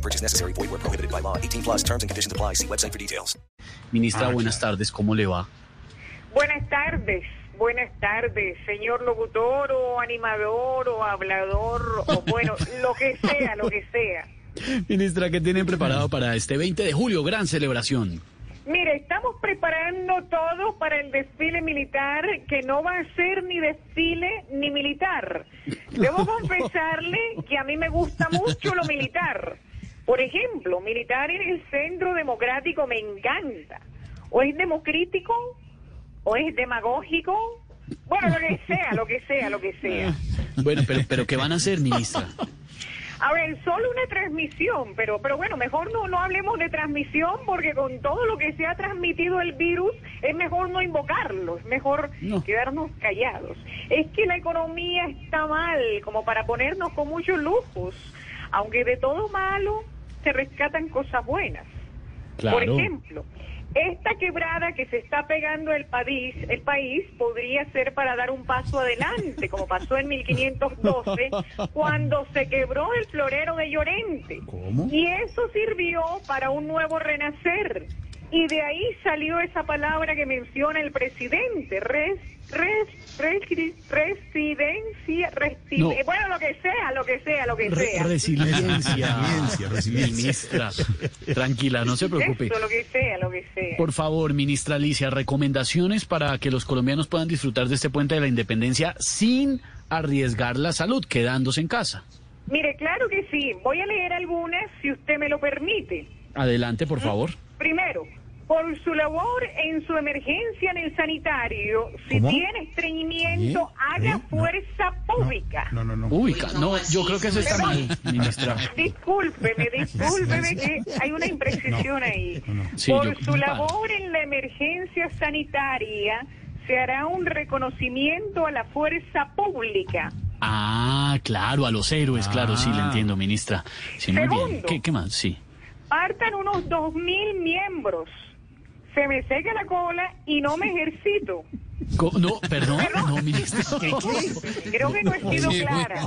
No purchase necessary. Void where prohibited by law. 18 plus terms and conditions apply. See website for details. Ministra, buenas tardes, ¿cómo le va? Buenas tardes, buenas tardes, señor locutor o animador o hablador o bueno, lo que sea, lo que sea. Ministra, ¿qué tienen preparado para este 20 de julio? Gran celebración. Mire, estamos preparando todo para el desfile militar que no va a ser ni desfile ni militar. Debo confesarle que a mí me gusta mucho lo militar. Por ejemplo, militar en el centro democrático me encanta. O es democrítico, o es demagógico. Bueno, lo que sea, lo que sea, lo que sea. Bueno, pero, pero ¿qué van a hacer, ministra? A ver, solo una transmisión, pero, pero bueno, mejor no, no hablemos de transmisión porque con todo lo que se ha transmitido el virus es mejor no invocarlo, es mejor No. quedarnos callados. Es que la economía está mal como para ponernos con muchos lujos, aunque de todo malo se rescatan cosas buenas. Por ejemplo, esta quebrada que se está pegando el país, el país podría ser para dar un paso adelante, como pasó en 1512, cuando se quebró el florero de Llorente. ¿Cómo? Y eso sirvió para un nuevo renacer. Y de ahí salió esa palabra que menciona el presidente, res, res, resi- residencia, resi- No. eh, bueno, lo que sea, que sea, lo que Re- sea. resiliencia. Resiliencia, resiliencia. Ministra, tranquila, no se preocupe. Eso, lo que sea, lo que sea. Por favor, ministra Alicia, recomendaciones para que los colombianos puedan disfrutar de este puente de la independencia sin arriesgar la salud, quedándose en casa. Mire, claro que sí. Voy a leer algunas si usted me lo permite. Adelante, por favor. Primero, por su labor en su emergencia en el sanitario, si ¿Cómo? tiene estreñimiento, haga. No. fuerza pública. No, no, no. Uy, ca- no, yo creo que eso está mal, ministra. Discúlpeme, discúlpeme que hay una imprecisión ahí. no, no. Sí, Por yo- su labor en la emergencia sanitaria, se hará un reconocimiento a la fuerza pública. Ah, claro, a los héroes, claro, sí, le entiendo, ministra. Sí, muy bien. Segundo. ¿Qué, qué más? Sí. Partan unos dos mil miembros. Se me seca la cola y no me ejercito. Co- No, perdón, no, ministra. Creo que no he sido clara.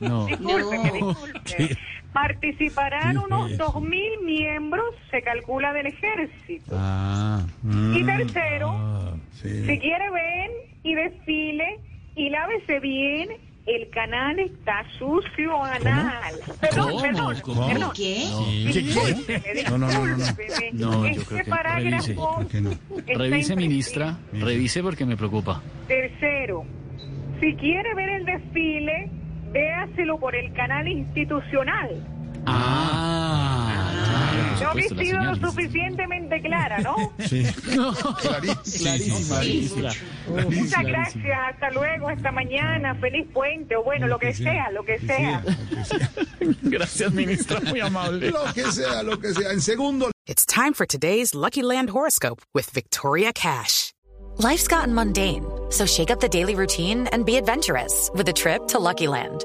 No. Discúlpeme, discúlpeme. Participarán unos dos mil miembros, se calcula, del ejército. Ah. Y mm, tercero, ah, sí. si quiere ven y desfile y lávese bien, el canal está sucio anal. Perdón, ¿Cómo? perdón, ¿Cómo? perdón. Sí. Discúlpeme, No, no, no, no, no. discúlpeme. No, yo este creo que parágrafo ¿Por qué no? está Revise, ministra, revise porque me preocupa. Tercero, si quiere ver el desfile, véaselo por el canal institucional. Ah, claro, por No he sido lo suficientemente clara, ¿no? Sí. No, Clarísima. Muchas gracias, hasta luego, hasta mañana, feliz puente, o bueno, lo que sea, lo que sea. Gracias, ministra, muy amable. Lo que sea, lo que sea. En segundo It's time for today's Lucky Land horoscope with Victoria Cash. Life's gotten mundane, so shake up the daily routine and be adventurous with a trip to Lucky Land.